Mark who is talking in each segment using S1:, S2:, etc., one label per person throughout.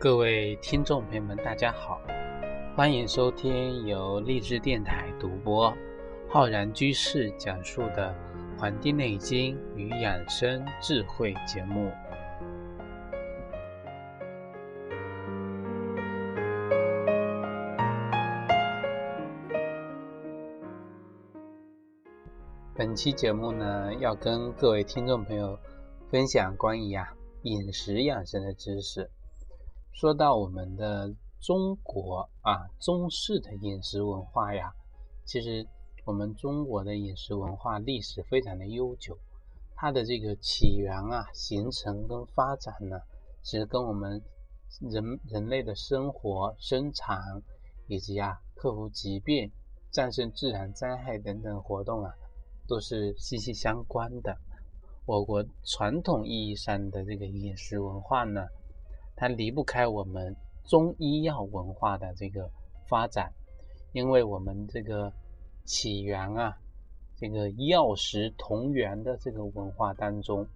S1: 各位听众朋友们，大家好，欢迎收听由励志电台独播、浩然居士讲述的《黄帝内经与养生智慧》节目。本期节目呢，要跟各位听众朋友分享关于啊饮食养生的知识。说到我们的中国啊，中式的饮食文化呀，其实我们中国的饮食文化历史非常的悠久，它的这个起源啊、形成跟发展呢，其实跟我们人人类的生活、生产以及啊克服疾病、战胜自然灾害等等活动啊，都是息息相关的。我国传统意义上的这个饮食文化呢。它离不开我们中医药文化的这个发展，因为我们这个起源啊，这个药食同源的这个文化当中，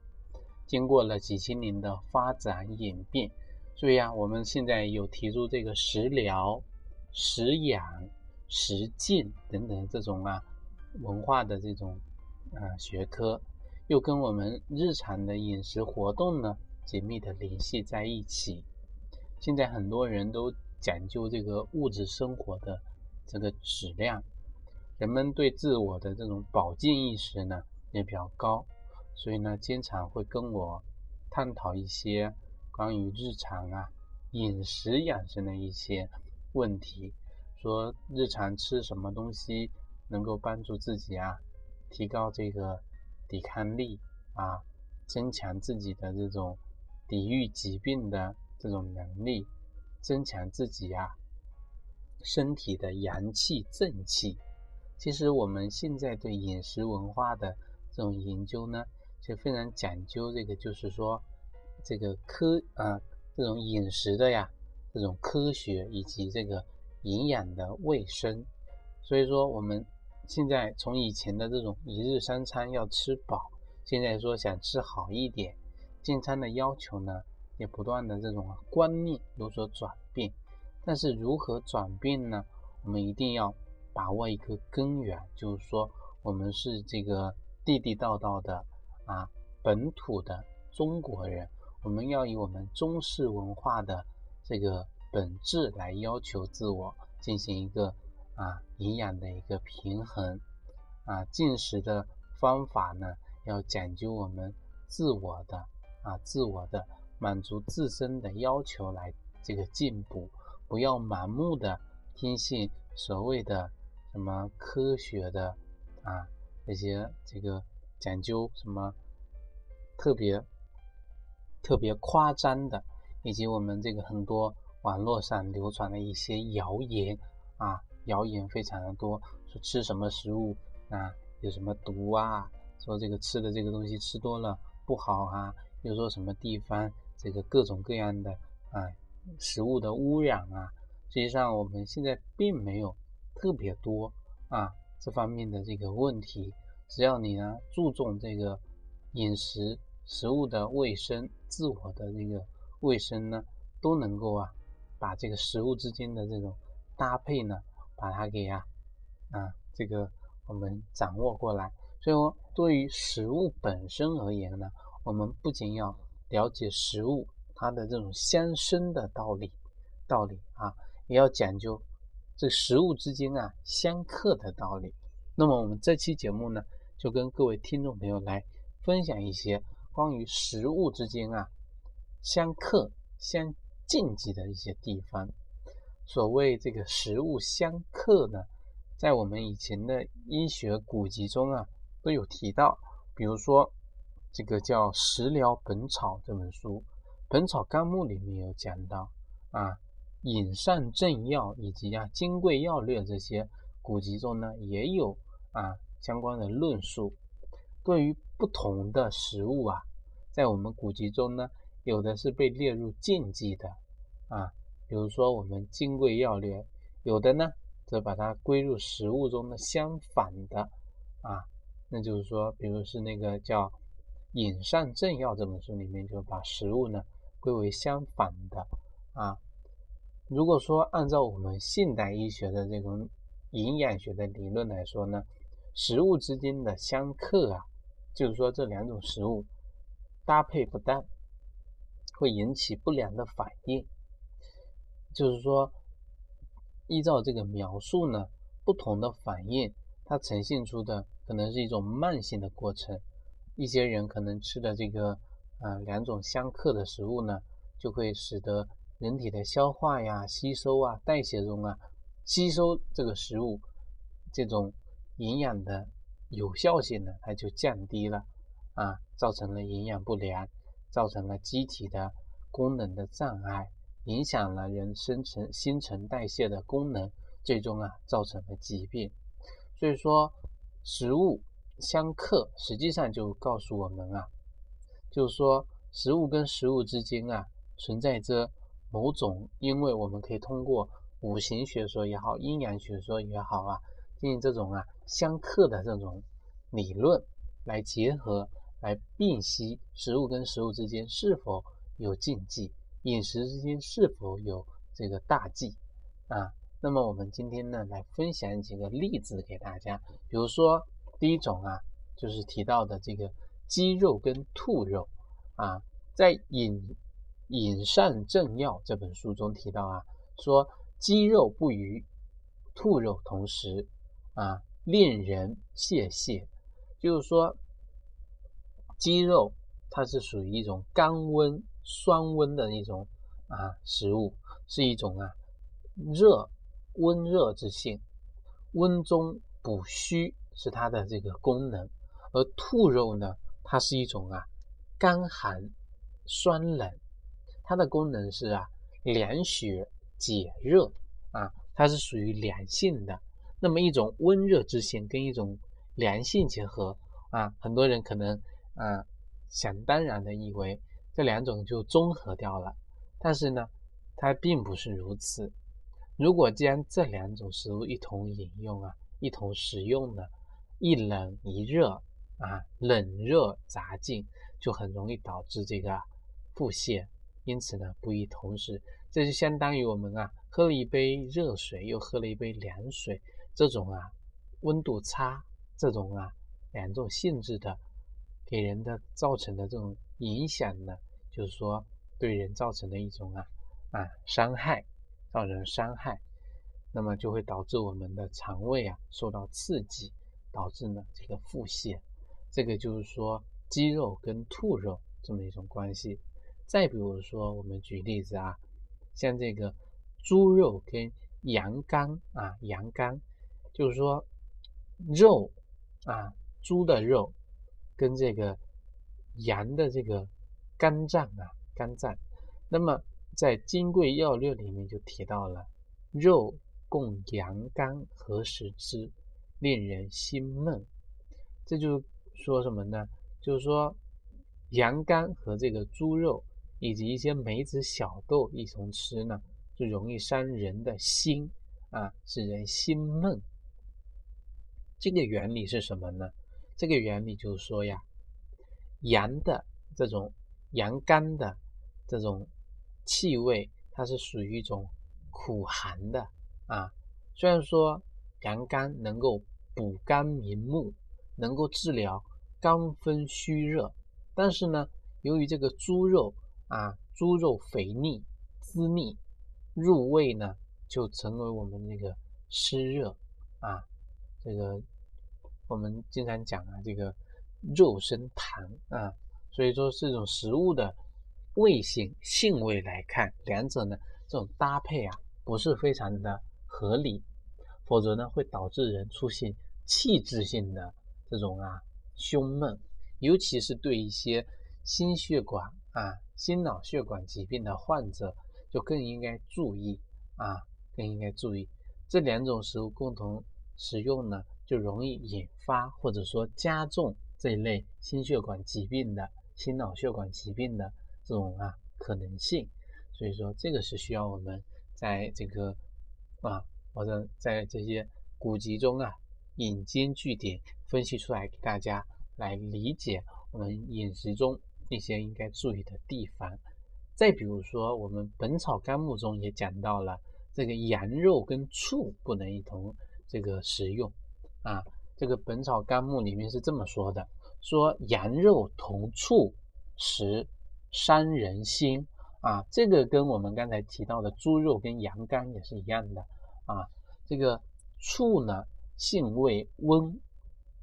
S1: 经过了几千年的发展演变，所以啊，我们现在有提出这个食疗、食养、食进等等这种啊文化的这种啊学科，又跟我们日常的饮食活动呢。紧密的联系在一起。现在很多人都讲究这个物质生活的这个质量，人们对自我的这种保健意识呢也比较高，所以呢经常会跟我探讨一些关于日常啊饮食养生的一些问题，说日常吃什么东西能够帮助自己啊提高这个抵抗力啊，增强自己的这种。抵御疾病的这种能力，增强自己啊身体的阳气正气。其实我们现在对饮食文化的这种研究呢，就非常讲究这个，就是说这个科啊这种饮食的呀这种科学以及这个营养的卫生。所以说我们现在从以前的这种一日三餐要吃饱，现在说想吃好一点。进餐的要求呢，也不断的这种观念有所转变，但是如何转变呢？我们一定要把握一个根源，就是说我们是这个地地道道的啊本土的中国人，我们要以我们中式文化的这个本质来要求自我，进行一个啊营养的一个平衡啊进食的方法呢，要讲究我们自我的。啊，自我的满足自身的要求来这个进步，不要盲目的听信所谓的什么科学的啊那些这个讲究什么特别特别夸张的，以及我们这个很多网络上流传的一些谣言啊，谣言非常的多，说吃什么食物啊有什么毒啊，说这个吃的这个东西吃多了不好啊。比如说什么地方这个各种各样的啊食物的污染啊，实际上我们现在并没有特别多啊这方面的这个问题。只要你呢注重这个饮食食物的卫生，自我的这个卫生呢，都能够啊把这个食物之间的这种搭配呢，把它给啊啊这个我们掌握过来。所以说，对于食物本身而言呢。我们不仅要了解食物它的这种相生的道理，道理啊，也要讲究这食物之间啊相克的道理。那么我们这期节目呢，就跟各位听众朋友来分享一些关于食物之间啊相克、相禁忌的一些地方。所谓这个食物相克呢，在我们以前的医学古籍中啊都有提到，比如说。这个叫《食疗本草》这本书，《本草纲目》里面有讲到啊，饮膳正要以及啊《金匮要略》这些古籍中呢，也有啊相关的论述。对于不同的食物啊，在我们古籍中呢，有的是被列入禁忌的啊，比如说我们《金匮要略》，有的呢则把它归入食物中的相反的啊，那就是说，比如是那个叫。《饮膳正要》这本书里面就把食物呢归为相反的啊。如果说按照我们现代医学的这种营养学的理论来说呢，食物之间的相克啊，就是说这两种食物搭配不当，会引起不良的反应。就是说，依照这个描述呢，不同的反应，它呈现出的可能是一种慢性的过程。一些人可能吃的这个啊两种相克的食物呢，就会使得人体的消化呀、吸收啊、代谢中啊，吸收这个食物这种营养的有效性呢，它就降低了啊，造成了营养不良，造成了机体的功能的障碍。影响了人生成新陈代谢的功能，最终啊造成了疾病。所以说，食物相克，实际上就告诉我们啊，就是说食物跟食物之间啊存在着某种，因为我们可以通过五行学说也好，阴阳学说也好啊，进行这种啊相克的这种理论来结合，来辨析食物跟食物之间是否有禁忌。饮食之间是否有这个大忌啊？那么我们今天呢，来分享几个例子给大家。比如说，第一种啊，就是提到的这个鸡肉跟兔肉啊，在《饮饮膳正要》这本书中提到啊，说鸡肉不与兔肉同食啊，令人泄泻。就是说，鸡肉它是属于一种甘温。酸温的一种啊食物，是一种啊热温热之性，温中补虚是它的这个功能。而兔肉呢，它是一种啊干寒酸冷，它的功能是啊凉血解热啊，它是属于凉性的。那么一种温热之性跟一种凉性结合啊，很多人可能啊想当然的以为。这两种就综合掉了，但是呢，它并不是如此。如果将这两种食物一同饮用啊，一同食用呢，一冷一热啊，冷热杂进，就很容易导致这个腹泻。因此呢，不宜同时。这就相当于我们啊，喝了一杯热水，又喝了一杯凉水，这种啊，温度差，这种啊，两种性质的，给人的造成的这种。影响呢，就是说对人造成的一种啊啊伤害，造成伤害，那么就会导致我们的肠胃啊受到刺激，导致呢这个腹泻。这个就是说鸡肉跟兔肉这么一种关系。再比如说，我们举例子啊，像这个猪肉跟羊肝啊，羊肝就是说肉啊，猪的肉跟这个。羊的这个肝脏啊，肝脏，那么在《金匮要略》里面就提到了，肉共羊肝何食之，令人心闷。这就说什么呢？就是说羊肝和这个猪肉以及一些梅子、小豆一同吃呢，就容易伤人的心啊，使人心闷。这个原理是什么呢？这个原理就是说呀。羊的这种羊肝的这种气味，它是属于一种苦寒的啊。虽然说羊肝能够补肝明目，能够治疗肝风虚热，但是呢，由于这个猪肉啊，猪肉肥腻滋腻，入味呢就成为我们这个湿热啊。这个我们经常讲啊，这个。肉生痰啊，所以说这种食物的味性性味来看，两者呢这种搭配啊不是非常的合理，否则呢会导致人出现气质性的这种啊胸闷，尤其是对一些心血管啊心脑血管疾病的患者，就更应该注意啊更应该注意这两种食物共同食用呢，就容易引发或者说加重。这一类心血管疾病的、心脑血管疾病的这种啊可能性，所以说这个是需要我们在这个啊或者在这些古籍中啊引经据典分析出来给大家来理解我们饮食中一些应该注意的地方。再比如说，我们《本草纲目》中也讲到了，这个羊肉跟醋不能一同这个食用啊。这个《本草纲目》里面是这么说的：说羊肉同醋食伤人心啊。这个跟我们刚才提到的猪肉跟羊肝也是一样的啊。这个醋呢，性味温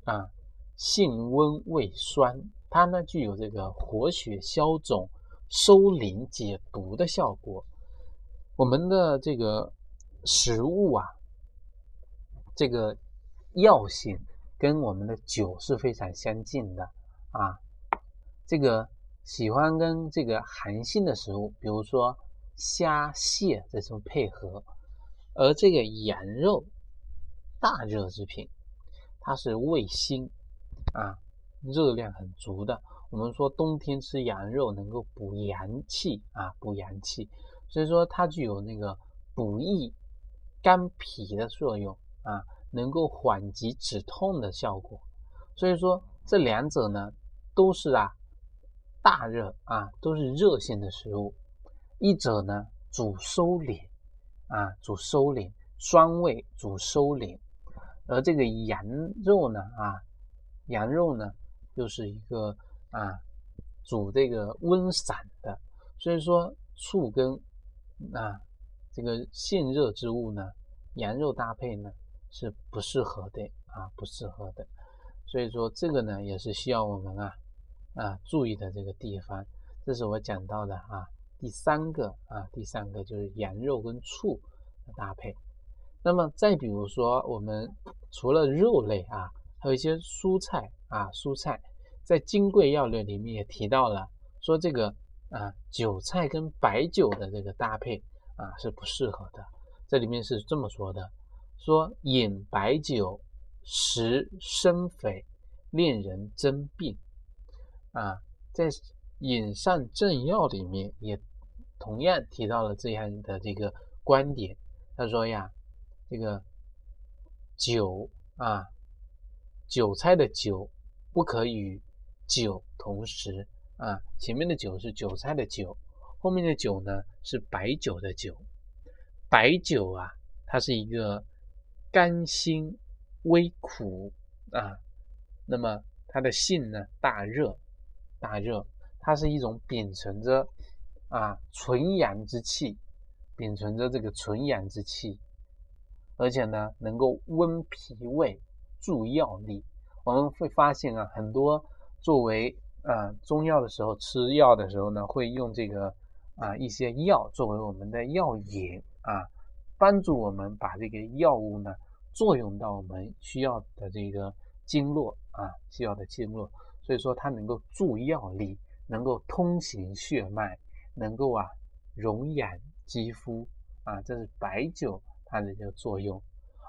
S1: 啊，性温味酸，它呢具有这个活血消肿。收敛解毒的效果，我们的这个食物啊，这个药性跟我们的酒是非常相近的啊。这个喜欢跟这个寒性的食物，比如说虾蟹这种配合，而这个羊肉大热之品，它是味辛啊，热量很足的。我们说冬天吃羊肉能够补阳气啊，补阳气，所以说它具有那个补益肝脾的作用啊，能够缓急止痛的效果。所以说这两者呢都是啊大热啊，都是热性的食物。一者呢主收敛啊，主收敛酸味，主收敛，而这个羊肉呢啊，羊肉呢又是一个。啊，主这个温散的，所以说醋跟啊这个性热之物呢，羊肉搭配呢是不适合的啊，不适合的。所以说这个呢也是需要我们啊啊注意的这个地方。这是我讲到的啊第三个啊第三个就是羊肉跟醋的搭配。那么再比如说我们除了肉类啊，还有一些蔬菜啊蔬菜。在《金匮要略》里面也提到了，说这个啊韭菜跟白酒的这个搭配啊是不适合的。这里面是这么说的：说饮白酒食生肥，令人增病。啊，在《饮膳正要》里面也同样提到了这样的这个观点。他说呀，这个酒啊，韭菜的韭不可与。酒同时啊，前面的酒是韭菜的韭，后面的酒呢是白酒的酒。白酒啊，它是一个甘辛微苦啊，那么它的性呢大热，大热，它是一种秉承着啊纯阳之气，秉承着这个纯阳之气，而且呢能够温脾胃、助药力。我们会发现啊，很多。作为啊中药的时候，吃药的时候呢，会用这个啊一些药作为我们的药引啊，帮助我们把这个药物呢作用到我们需要的这个经络啊需要的经络，所以说它能够助药力，能够通行血脉，能够啊溶养肌肤啊，这是白酒它的这个作用，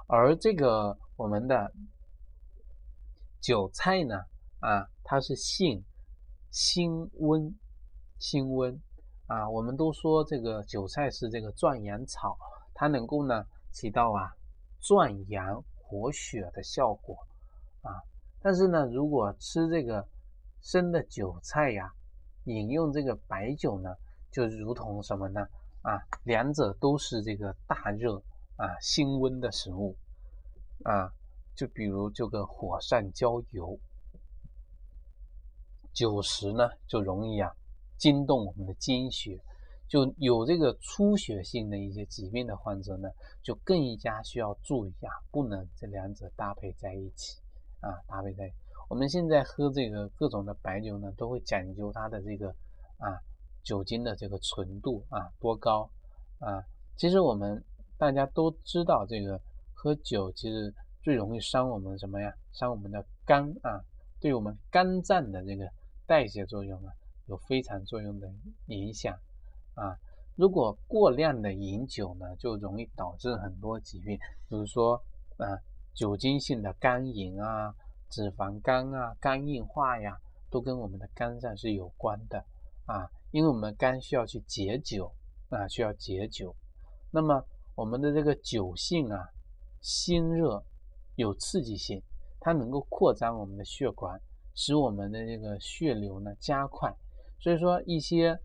S1: 而这个我们的韭菜呢。啊，它是性辛温，辛温啊。我们都说这个韭菜是这个壮阳草，它能够呢起到啊壮阳活血的效果啊。但是呢，如果吃这个生的韭菜呀，饮用这个白酒呢，就如同什么呢？啊，两者都是这个大热啊辛温的食物啊。就比如这个火上浇油。酒食呢，就容易啊惊动我们的精血，就有这个出血性的一些疾病的患者呢，就更加需要注意啊，不能这两者搭配在一起啊，搭配在。我们现在喝这个各种的白酒呢，都会讲究它的这个啊酒精的这个纯度啊多高啊。其实我们大家都知道，这个喝酒其实最容易伤我们什么呀？伤我们的肝啊，对我们肝脏的这个。代谢作用啊，有非常作用的影响啊。如果过量的饮酒呢，就容易导致很多疾病，比如说啊，酒精性的肝炎啊、脂肪肝啊、肝硬化呀，都跟我们的肝脏是有关的啊。因为我们肝需要去解酒啊，需要解酒。那么我们的这个酒性啊，辛热，有刺激性，它能够扩张我们的血管。使我们的这个血流呢加快，所以说一些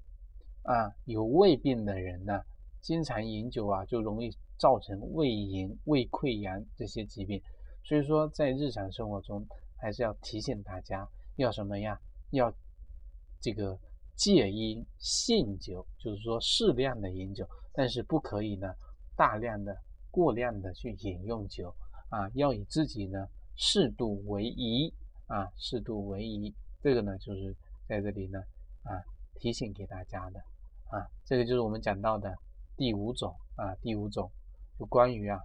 S1: 啊有胃病的人呢，经常饮酒啊，就容易造成胃炎、胃溃疡这些疾病。所以说，在日常生活中，还是要提醒大家要什么呀？要这个戒烟、限酒，就是说适量的饮酒，但是不可以呢大量的、过量的去饮用酒啊，要以自己呢适度为宜啊，适度为宜。这个呢，就是在这里呢啊提醒给大家的啊，这个就是我们讲到的第五种啊，第五种就关于啊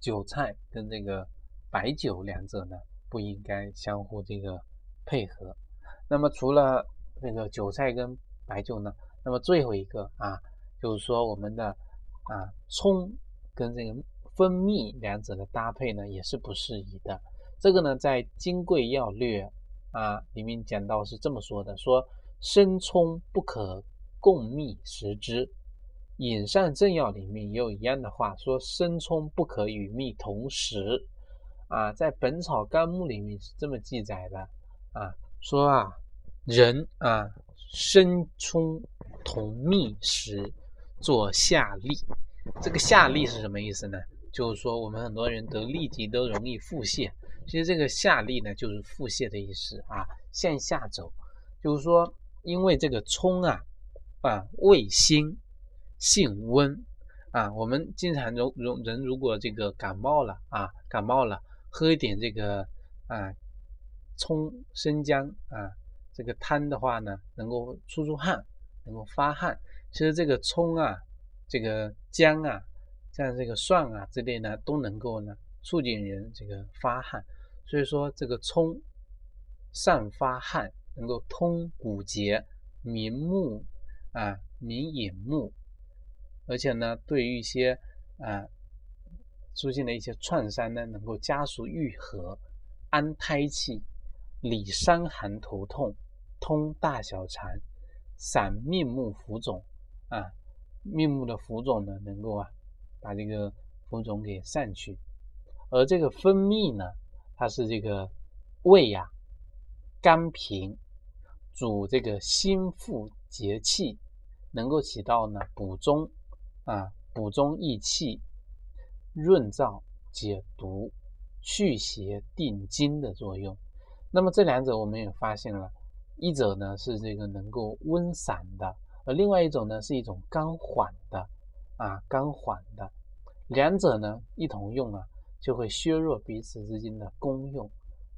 S1: 韭菜跟这个白酒两者呢不应该相互这个配合。那么除了这个韭菜跟白酒呢，那么最后一个啊，就是说我们的啊葱跟这个蜂蜜两者的搭配呢也是不适宜的。这个呢，在《金匮要略》啊里面讲到是这么说的：说生葱不可共蜜食之。《饮膳正要》里面也有一样的话，说生葱不可与蜜同食。啊，在《本草纲目》里面是这么记载的啊，说啊，人啊，生葱同蜜食，做下痢。这个下痢是什么意思呢？就是说我们很多人得痢疾都容易腹泻。其实这个下痢呢，就是腹泻的意思啊，向下走，就是说，因为这个葱啊，啊，味辛，性温啊，我们经常如如人如果这个感冒了啊，感冒了，喝一点这个啊，葱生姜啊，这个汤的话呢，能够出出汗，能够发汗。其实这个葱啊，这个姜啊，像这个蒜啊之类呢，都能够呢。促进人这个发汗，所以说这个葱散发汗，能够通骨节、明目啊、明眼目，而且呢，对于一些啊出现的一些创伤呢，能够加速愈合，安胎气，理伤寒头痛，通大小肠，散面目浮肿啊，面目的浮肿呢，能够啊把这个浮肿给散去。而这个蜂蜜呢，它是这个胃呀肝平，主这个心腹结气，能够起到呢补中啊补中益气、润燥解毒、祛邪定惊的作用。那么这两者我们也发现了，一者呢是这个能够温散的，而另外一种呢是一种肝缓的啊肝缓的，两者呢一同用啊。就会削弱彼此之间的功用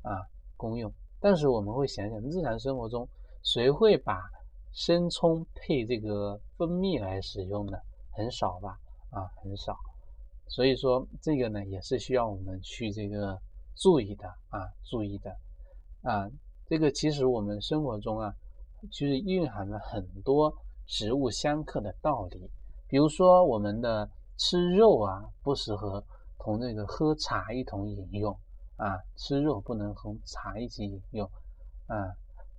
S1: 啊，功用。但是我们会想想，日常生活中谁会把生葱配这个蜂蜜来使用呢？很少吧，啊，很少。所以说这个呢，也是需要我们去这个注意的啊，注意的啊。这个其实我们生活中啊，其实蕴含了很多食物相克的道理。比如说我们的吃肉啊，不适合。同这个喝茶一同饮用啊，吃肉不能和茶一起饮用啊，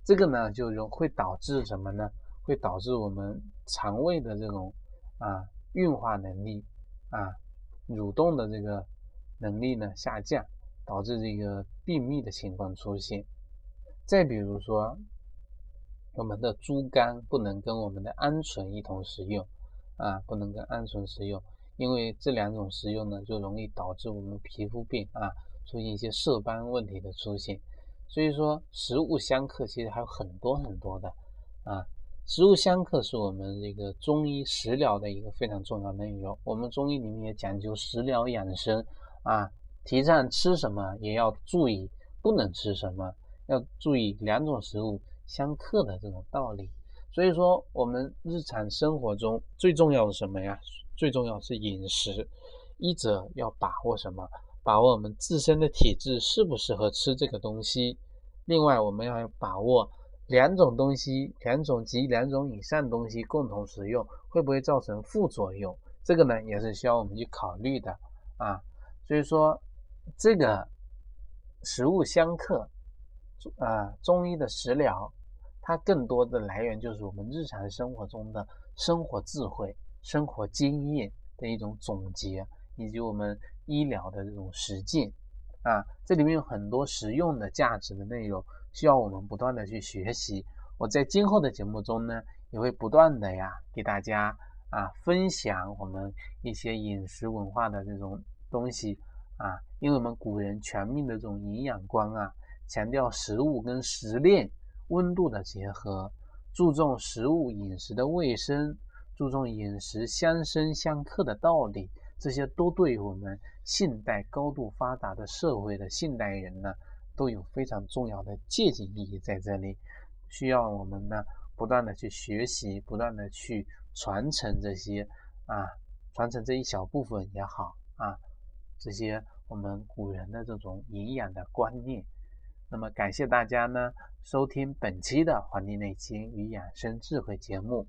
S1: 这个呢就容会导致什么呢？会导致我们肠胃的这种啊运化能力啊蠕动的这个能力呢下降，导致这个便秘的情况出现。再比如说，我们的猪肝不能跟我们的鹌鹑一同食用啊，不能跟鹌鹑食用。因为这两种食用呢，就容易导致我们皮肤病啊，出现一些色斑问题的出现。所以说，食物相克其实还有很多很多的啊。食物相克是我们这个中医食疗的一个非常重要的内容。我们中医里面也讲究食疗养生啊，提倡吃什么也要注意不能吃什么，要注意两种食物相克的这种道理。所以说，我们日常生活中最重要的什么呀？最重要是饮食，一者要把握什么？把握我们自身的体质适不适合吃这个东西。另外，我们要把握两种东西、两种及两种以上东西共同食用会不会造成副作用？这个呢，也是需要我们去考虑的啊。所以说，这个食物相克，啊，中医的食疗，它更多的来源就是我们日常生活中的生活智慧。生活经验的一种总结，以及我们医疗的这种实践啊，这里面有很多实用的价值的内容，需要我们不断的去学习。我在今后的节目中呢，也会不断的呀给大家啊分享我们一些饮食文化的这种东西啊，因为我们古人全面的这种营养观啊，强调食物跟食练温度的结合，注重食物饮食的卫生，注重饮食相生相克的道理，这些都对我们现代高度发达的社会的现代人呢，都有非常重要的借鉴意义在这里，需要我们呢不断的去学习，不断的去传承这些啊，传承这一小部分也好啊，这些我们古人的这种营养的观念。那么感谢大家呢收听本期的《黄帝内经与养生智慧》节目，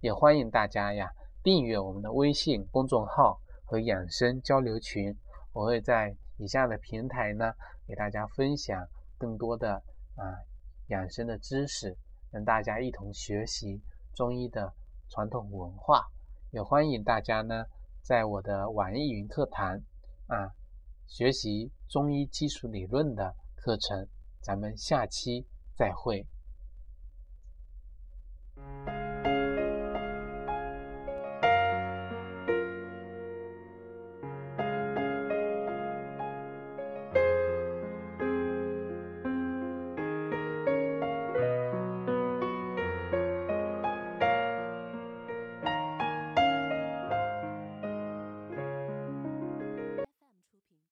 S1: 也欢迎大家呀订阅我们的微信公众号和养生交流群。我会在以下的平台呢给大家分享更多的啊养生的知识，让大家一同学习中医的传统文化。也欢迎大家呢在我的网易云课堂啊学习中医基础理论的课程。咱们下期再会。